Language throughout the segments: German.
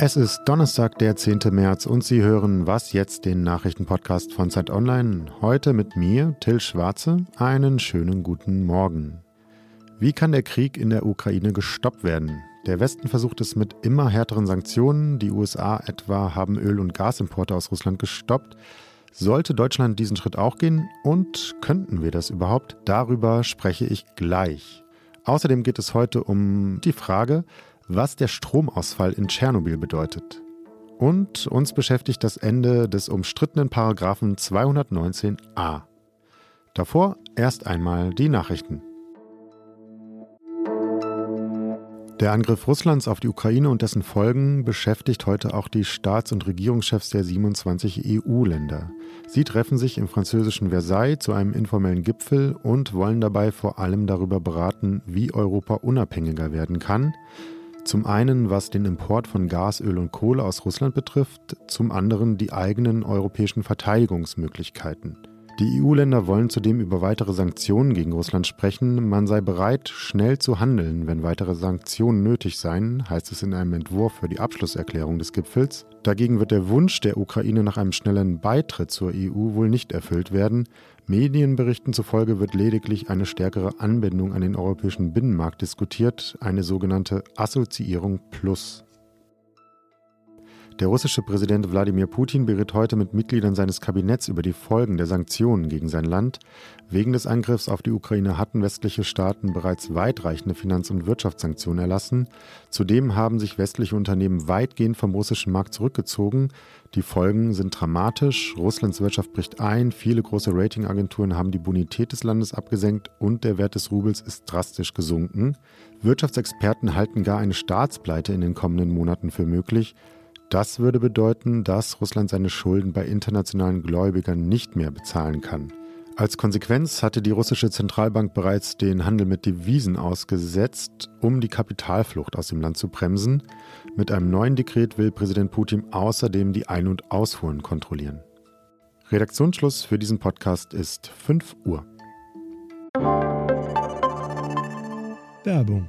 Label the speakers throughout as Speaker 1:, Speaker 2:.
Speaker 1: Es ist Donnerstag, der 10. März und Sie hören Was jetzt, den Nachrichtenpodcast von Zeit Online. Heute mit mir, Till Schwarze. Einen schönen guten Morgen. Wie kann der Krieg in der Ukraine gestoppt werden? Der Westen versucht es mit immer härteren Sanktionen. Die USA etwa haben Öl- und Gasimporte aus Russland gestoppt. Sollte Deutschland diesen Schritt auch gehen? Und könnten wir das überhaupt? Darüber spreche ich gleich. Außerdem geht es heute um die Frage, was der Stromausfall in Tschernobyl bedeutet. Und uns beschäftigt das Ende des umstrittenen Paragraphen 219a. Davor erst einmal die Nachrichten. Der Angriff Russlands auf die Ukraine und dessen Folgen beschäftigt heute auch die Staats- und Regierungschefs der 27 EU-Länder. Sie treffen sich im französischen Versailles zu einem informellen Gipfel und wollen dabei vor allem darüber beraten, wie Europa unabhängiger werden kann. Zum einen, was den Import von Gas, Öl und Kohle aus Russland betrifft, zum anderen die eigenen europäischen Verteidigungsmöglichkeiten. Die EU-Länder wollen zudem über weitere Sanktionen gegen Russland sprechen. Man sei bereit, schnell zu handeln, wenn weitere Sanktionen nötig seien, heißt es in einem Entwurf für die Abschlusserklärung des Gipfels. Dagegen wird der Wunsch der Ukraine nach einem schnellen Beitritt zur EU wohl nicht erfüllt werden. Medienberichten zufolge wird lediglich eine stärkere Anbindung an den europäischen Binnenmarkt diskutiert, eine sogenannte Assoziierung Plus. Der russische Präsident Wladimir Putin berät heute mit Mitgliedern seines Kabinetts über die Folgen der Sanktionen gegen sein Land. Wegen des Angriffs auf die Ukraine hatten westliche Staaten bereits weitreichende Finanz- und Wirtschaftssanktionen erlassen. Zudem haben sich westliche Unternehmen weitgehend vom russischen Markt zurückgezogen. Die Folgen sind dramatisch. Russlands Wirtschaft bricht ein, viele große Ratingagenturen haben die Bonität des Landes abgesenkt und der Wert des Rubels ist drastisch gesunken. Wirtschaftsexperten halten gar eine Staatspleite in den kommenden Monaten für möglich. Das würde bedeuten, dass Russland seine Schulden bei internationalen Gläubigern nicht mehr bezahlen kann. Als Konsequenz hatte die russische Zentralbank bereits den Handel mit Devisen ausgesetzt, um die Kapitalflucht aus dem Land zu bremsen. Mit einem neuen Dekret will Präsident Putin außerdem die Ein- und Ausfuhren kontrollieren. Redaktionsschluss für diesen Podcast ist 5 Uhr.
Speaker 2: Werbung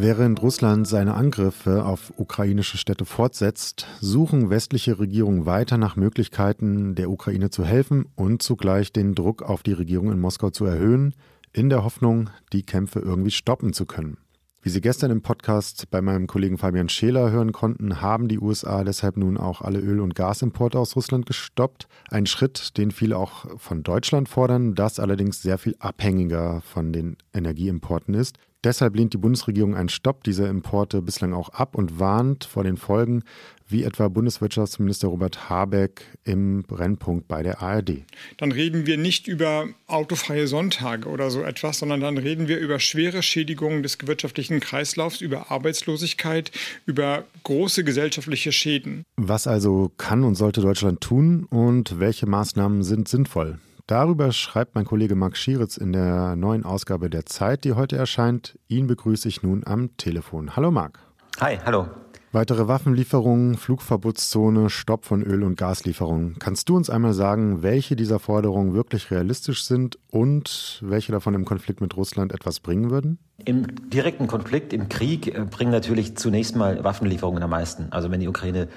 Speaker 1: Während Russland seine Angriffe auf ukrainische Städte fortsetzt, suchen westliche Regierungen weiter nach Möglichkeiten, der Ukraine zu helfen und zugleich den Druck auf die Regierung in Moskau zu erhöhen, in der Hoffnung, die Kämpfe irgendwie stoppen zu können. Wie Sie gestern im Podcast bei meinem Kollegen Fabian Scheler hören konnten, haben die USA deshalb nun auch alle Öl- und Gasimporte aus Russland gestoppt. Ein Schritt, den viele auch von Deutschland fordern, das allerdings sehr viel abhängiger von den Energieimporten ist. Deshalb lehnt die Bundesregierung einen Stopp dieser Importe bislang auch ab und warnt vor den Folgen, wie etwa Bundeswirtschaftsminister Robert Habeck im Brennpunkt bei der ARD.
Speaker 2: Dann reden wir nicht über autofreie Sonntage oder so etwas, sondern dann reden wir über schwere Schädigungen des wirtschaftlichen Kreislaufs, über Arbeitslosigkeit, über große gesellschaftliche Schäden.
Speaker 1: Was also kann und sollte Deutschland tun und welche Maßnahmen sind sinnvoll? Darüber schreibt mein Kollege Marc Schieritz in der neuen Ausgabe der Zeit, die heute erscheint. Ihn begrüße ich nun am Telefon. Hallo Marc.
Speaker 3: Hi, hallo.
Speaker 1: Weitere Waffenlieferungen, Flugverbotszone, Stopp von Öl- und Gaslieferungen. Kannst du uns einmal sagen, welche dieser Forderungen wirklich realistisch sind und welche davon im Konflikt mit Russland etwas bringen würden?
Speaker 3: Im direkten Konflikt, im Krieg, äh, bringen natürlich zunächst mal Waffenlieferungen am meisten. Also wenn die Ukraine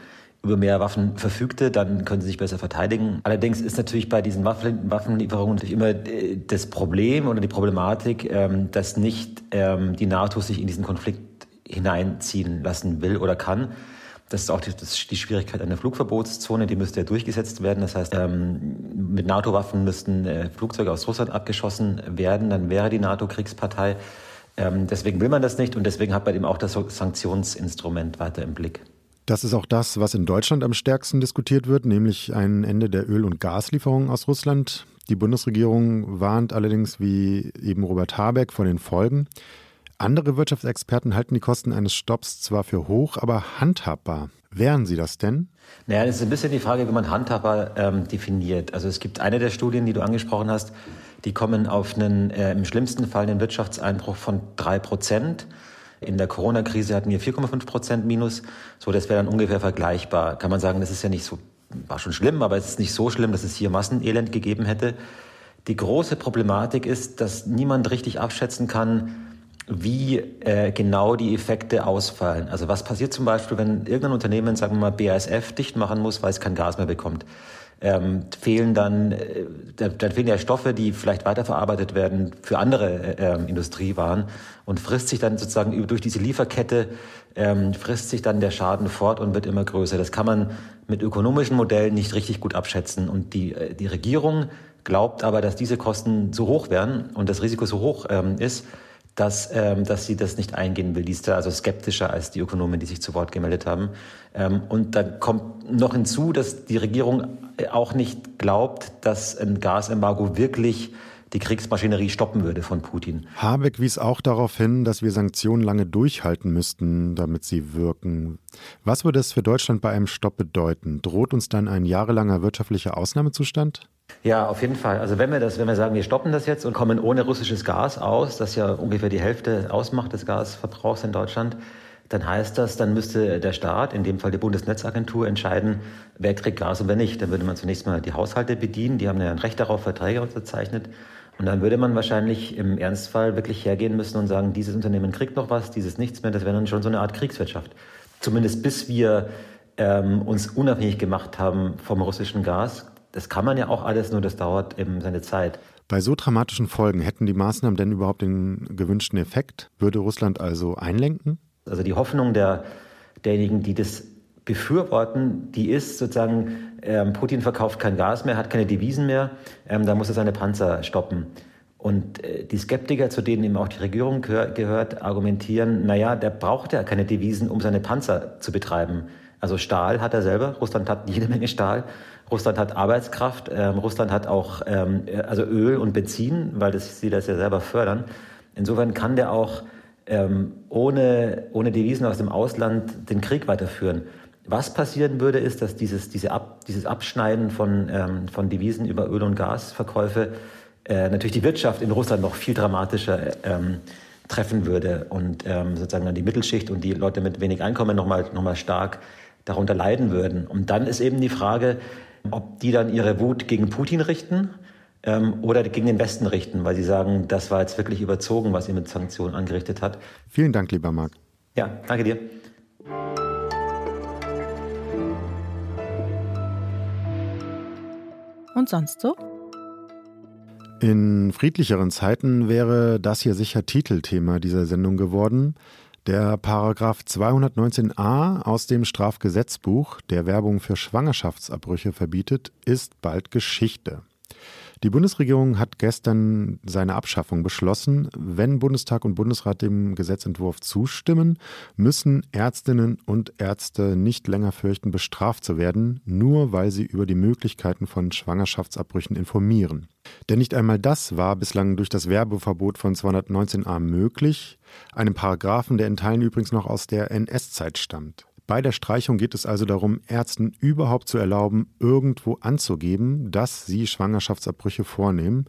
Speaker 3: über mehr Waffen verfügte, dann können sie sich besser verteidigen. Allerdings ist natürlich bei diesen Waffen, Waffenlieferungen natürlich immer äh, das Problem oder die Problematik, ähm, dass nicht ähm, die NATO sich in diesen Konflikt hineinziehen lassen will oder kann. Das ist auch die, das die Schwierigkeit einer Flugverbotszone, die müsste ja durchgesetzt werden. Das heißt, ähm, mit NATO-Waffen müssten äh, Flugzeuge aus Russland abgeschossen werden, dann wäre die NATO Kriegspartei. deswegen will man das nicht und deswegen hat man eben auch das Sanktionsinstrument weiter im Blick.
Speaker 1: Das ist auch das, was in Deutschland am stärksten diskutiert wird, nämlich ein Ende der Öl- und Gaslieferungen aus Russland. Die Bundesregierung warnt allerdings, wie eben Robert Habeck, vor den Folgen. Andere Wirtschaftsexperten halten die Kosten eines Stopps zwar für hoch, aber handhabbar. Wären sie das denn?
Speaker 3: Naja, das ist ein bisschen die Frage, wie man handhabbar ähm, definiert. Also es gibt eine der Studien, die du angesprochen hast, die kommen auf einen äh, im schlimmsten Fall einen Wirtschaftseinbruch von drei Prozent. In der Corona-Krise hatten wir 4,5 Prozent Minus. So, das wäre dann ungefähr vergleichbar. Kann man sagen, das ist ja nicht so, war schon schlimm, aber es ist nicht so schlimm, dass es hier Massenelend gegeben hätte. Die große Problematik ist, dass niemand richtig abschätzen kann, wie äh, genau die Effekte ausfallen. Also was passiert zum Beispiel, wenn irgendein Unternehmen, sagen wir mal BASF, dicht machen muss, weil es kein Gas mehr bekommt? Ähm, fehlen dann, äh, dann fehlen ja Stoffe, die vielleicht weiterverarbeitet werden für andere äh, ähm, Industriewaren und frisst sich dann sozusagen durch diese Lieferkette, ähm, frisst sich dann der Schaden fort und wird immer größer. Das kann man mit ökonomischen Modellen nicht richtig gut abschätzen. Und die, äh, die Regierung glaubt aber, dass diese Kosten so hoch werden und das Risiko so hoch ähm, ist, dass, ähm, dass sie das nicht eingehen will. Die ist da also skeptischer als die Ökonomen, die sich zu Wort gemeldet haben. Ähm, und da kommt noch hinzu, dass die Regierung auch nicht glaubt, dass ein Gasembargo wirklich die Kriegsmaschinerie stoppen würde von Putin.
Speaker 1: Habeck wies auch darauf hin, dass wir Sanktionen lange durchhalten müssten, damit sie wirken. Was würde es für Deutschland bei einem Stopp bedeuten? Droht uns dann ein jahrelanger wirtschaftlicher Ausnahmezustand?
Speaker 3: Ja, auf jeden Fall. Also wenn wir das, wenn wir sagen, wir stoppen das jetzt und kommen ohne russisches Gas aus, das ja ungefähr die Hälfte ausmacht des Gasverbrauchs in Deutschland, dann heißt das, dann müsste der Staat, in dem Fall die Bundesnetzagentur, entscheiden, wer kriegt Gas und wer nicht. Dann würde man zunächst mal die Haushalte bedienen, die haben ja ein Recht darauf, Verträge unterzeichnet. Und dann würde man wahrscheinlich im Ernstfall wirklich hergehen müssen und sagen, dieses Unternehmen kriegt noch was, dieses nichts mehr. Das wäre dann schon so eine Art Kriegswirtschaft. Zumindest bis wir ähm, uns unabhängig gemacht haben vom russischen Gas, das kann man ja auch alles, nur das dauert eben seine Zeit.
Speaker 1: Bei so dramatischen Folgen hätten die Maßnahmen denn überhaupt den gewünschten Effekt? Würde Russland also einlenken?
Speaker 3: Also die Hoffnung der, derjenigen, die das befürworten, die ist sozusagen, ähm, Putin verkauft kein Gas mehr, hat keine Devisen mehr, ähm, da muss er seine Panzer stoppen. Und äh, die Skeptiker, zu denen eben auch die Regierung gehör, gehört, argumentieren, naja, der braucht ja keine Devisen, um seine Panzer zu betreiben. Also Stahl hat er selber, Russland hat jede Menge Stahl. Russland hat Arbeitskraft, ähm, Russland hat auch ähm, also Öl und Benzin, weil das, sie das ja selber fördern. Insofern kann der auch ähm, ohne, ohne Devisen aus dem Ausland den Krieg weiterführen. Was passieren würde, ist, dass dieses, diese Ab, dieses Abschneiden von, ähm, von Devisen über Öl- und Gasverkäufe äh, natürlich die Wirtschaft in Russland noch viel dramatischer ähm, treffen würde und ähm, sozusagen dann die Mittelschicht und die Leute mit wenig Einkommen nochmal noch mal stark darunter leiden würden. Und dann ist eben die Frage, ob die dann ihre Wut gegen Putin richten ähm, oder gegen den Westen richten, weil sie sagen, das war jetzt wirklich überzogen, was ihr mit Sanktionen angerichtet hat.
Speaker 1: Vielen Dank, lieber Marc.
Speaker 3: Ja, danke dir.
Speaker 4: Und sonst so?
Speaker 1: In friedlicheren Zeiten wäre das hier sicher Titelthema dieser Sendung geworden. Der Paragraph 219a aus dem Strafgesetzbuch, der Werbung für Schwangerschaftsabbrüche verbietet, ist bald Geschichte. Die Bundesregierung hat gestern seine Abschaffung beschlossen. Wenn Bundestag und Bundesrat dem Gesetzentwurf zustimmen, müssen Ärztinnen und Ärzte nicht länger fürchten, bestraft zu werden, nur weil sie über die Möglichkeiten von Schwangerschaftsabbrüchen informieren. Denn nicht einmal das war bislang durch das Werbeverbot von 219a möglich, einem Paragraphen, der in Teilen übrigens noch aus der NS-Zeit stammt. Bei der Streichung geht es also darum, Ärzten überhaupt zu erlauben, irgendwo anzugeben, dass sie Schwangerschaftsabbrüche vornehmen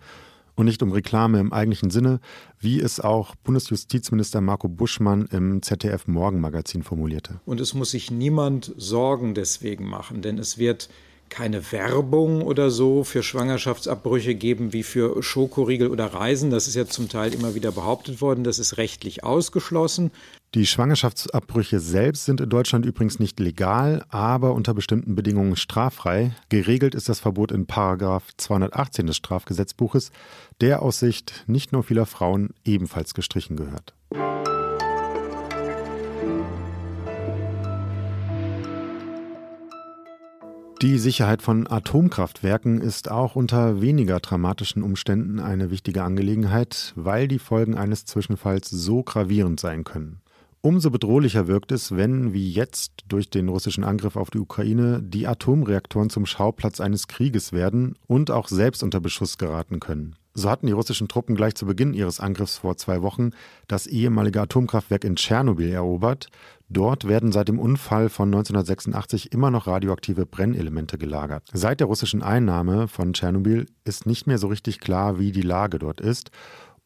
Speaker 1: und nicht um Reklame im eigentlichen Sinne, wie es auch Bundesjustizminister Marco Buschmann im ZDF Morgenmagazin formulierte.
Speaker 5: Und es muss sich niemand Sorgen deswegen machen, denn es wird keine Werbung oder so für Schwangerschaftsabbrüche geben wie für Schokoriegel oder Reisen. Das ist ja zum Teil immer wieder behauptet worden. Das ist rechtlich ausgeschlossen.
Speaker 1: Die Schwangerschaftsabbrüche selbst sind in Deutschland übrigens nicht legal, aber unter bestimmten Bedingungen straffrei. Geregelt ist das Verbot in Paragraf 218 des Strafgesetzbuches, der aus Sicht nicht nur vieler Frauen ebenfalls gestrichen gehört. Die Sicherheit von Atomkraftwerken ist auch unter weniger dramatischen Umständen eine wichtige Angelegenheit, weil die Folgen eines Zwischenfalls so gravierend sein können. Umso bedrohlicher wirkt es, wenn, wie jetzt durch den russischen Angriff auf die Ukraine, die Atomreaktoren zum Schauplatz eines Krieges werden und auch selbst unter Beschuss geraten können. So hatten die russischen Truppen gleich zu Beginn ihres Angriffs vor zwei Wochen das ehemalige Atomkraftwerk in Tschernobyl erobert. Dort werden seit dem Unfall von 1986 immer noch radioaktive Brennelemente gelagert. Seit der russischen Einnahme von Tschernobyl ist nicht mehr so richtig klar, wie die Lage dort ist.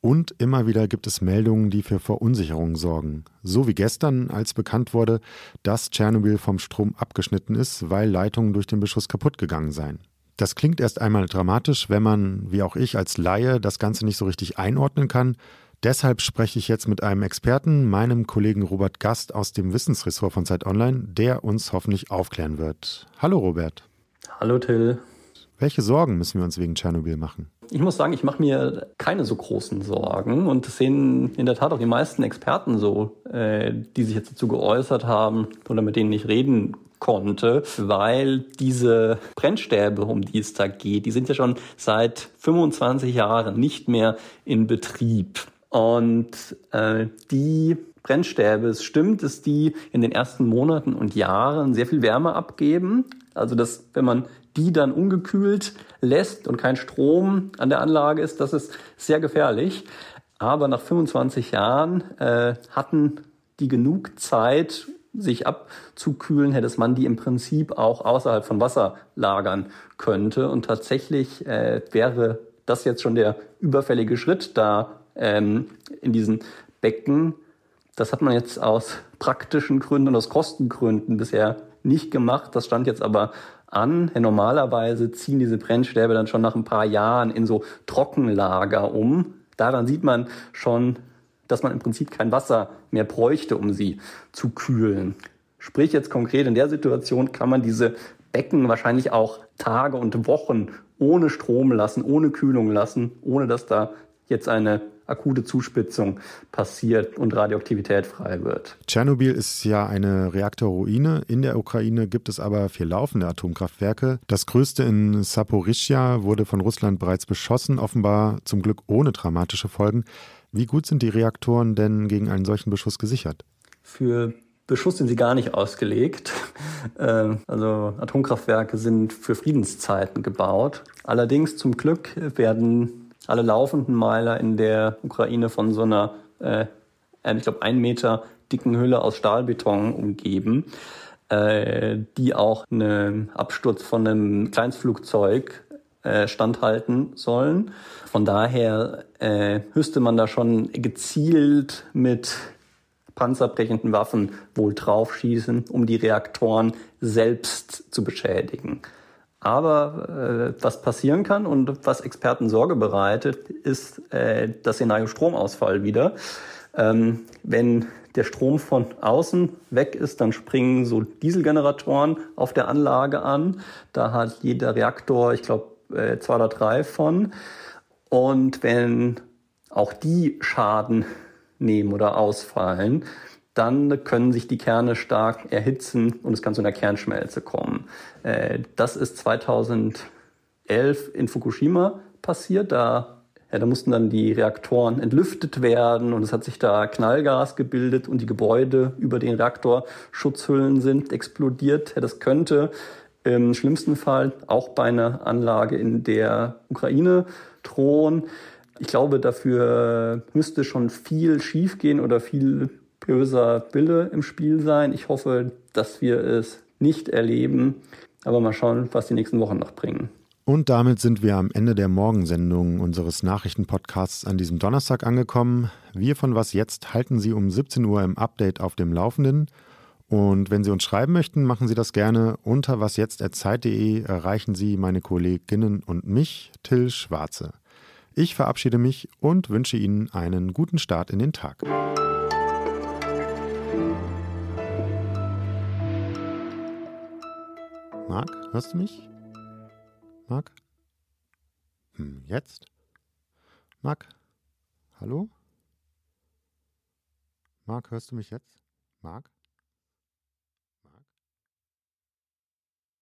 Speaker 1: Und immer wieder gibt es Meldungen, die für Verunsicherung sorgen. So wie gestern, als bekannt wurde, dass Tschernobyl vom Strom abgeschnitten ist, weil Leitungen durch den Beschuss kaputt gegangen seien. Das klingt erst einmal dramatisch, wenn man, wie auch ich als Laie, das Ganze nicht so richtig einordnen kann. Deshalb spreche ich jetzt mit einem Experten, meinem Kollegen Robert Gast aus dem Wissensressort von Zeit Online, der uns hoffentlich aufklären wird. Hallo Robert.
Speaker 4: Hallo Till.
Speaker 1: Welche Sorgen müssen wir uns wegen Tschernobyl machen?
Speaker 4: Ich muss sagen, ich mache mir keine so großen Sorgen und das sehen in der Tat auch die meisten Experten so, äh, die sich jetzt dazu geäußert haben oder mit denen ich reden konnte, weil diese Brennstäbe, um die es da geht, die sind ja schon seit 25 Jahren nicht mehr in Betrieb. Und äh, die Brennstäbe, es stimmt, dass die in den ersten Monaten und Jahren sehr viel Wärme abgeben. Also dass, wenn man die dann ungekühlt lässt und kein Strom an der Anlage ist, das ist sehr gefährlich. Aber nach 25 Jahren äh, hatten die genug Zeit, sich abzukühlen, hätte man die im Prinzip auch außerhalb von Wasser lagern könnte. Und tatsächlich äh, wäre das jetzt schon der überfällige Schritt da ähm, in diesen Becken. Das hat man jetzt aus praktischen Gründen und aus Kostengründen bisher nicht gemacht. Das stand jetzt aber an. Normalerweise ziehen diese Brennstäbe dann schon nach ein paar Jahren in so Trockenlager um. Daran sieht man schon, dass man im Prinzip kein Wasser mehr bräuchte, um sie zu kühlen. Sprich jetzt konkret in der Situation kann man diese Becken wahrscheinlich auch Tage und Wochen ohne Strom lassen, ohne Kühlung lassen, ohne dass da jetzt eine akute Zuspitzung passiert und Radioaktivität frei wird.
Speaker 1: Tschernobyl ist ja eine Reaktorruine. In der Ukraine gibt es aber vier laufende Atomkraftwerke. Das größte in Saporischja wurde von Russland bereits beschossen, offenbar zum Glück ohne dramatische Folgen. Wie gut sind die Reaktoren denn gegen einen solchen Beschuss gesichert?
Speaker 4: Für Beschuss sind sie gar nicht ausgelegt. Ähm, also Atomkraftwerke sind für Friedenszeiten gebaut. Allerdings zum Glück werden alle laufenden Meiler in der Ukraine von so einer, äh, ich glaube, ein Meter dicken Hülle aus Stahlbeton umgeben, äh, die auch einen Absturz von einem Kleinstflugzeug äh, standhalten sollen. Von daher äh, müsste man da schon gezielt mit panzerbrechenden Waffen wohl draufschießen, um die Reaktoren selbst zu beschädigen. Aber äh, was passieren kann und was Experten Sorge bereitet, ist äh, das Szenario Stromausfall wieder. Ähm, wenn der Strom von außen weg ist, dann springen so Dieselgeneratoren auf der Anlage an. Da hat jeder Reaktor, ich glaube, äh, zwei oder drei von. Und wenn auch die Schaden nehmen oder ausfallen, dann können sich die Kerne stark erhitzen und es kann zu einer Kernschmelze kommen. Äh, das ist 2011 in Fukushima passiert. Da ja, da mussten dann die Reaktoren entlüftet werden und es hat sich da Knallgas gebildet und die Gebäude über den Reaktorschutzhüllen sind explodiert. Das könnte im schlimmsten Fall auch bei einer Anlage in der Ukraine drohen. Ich glaube, dafür müsste schon viel schiefgehen oder viel böser Wille im Spiel sein. Ich hoffe, dass wir es nicht erleben. Aber mal schauen, was die nächsten Wochen noch bringen.
Speaker 1: Und damit sind wir am Ende der Morgensendung unseres Nachrichtenpodcasts an diesem Donnerstag angekommen. Wir von Was Jetzt halten Sie um 17 Uhr im Update auf dem Laufenden. Und wenn Sie uns schreiben möchten, machen Sie das gerne unter wasjetzt.zeit.de erreichen Sie meine Kolleginnen und mich, Till Schwarze. Ich verabschiede mich und wünsche Ihnen einen guten Start in den Tag. Marc, hörst du mich? Marc? Hm, jetzt? Marc? Hallo? Marc, hörst du mich jetzt? Marc?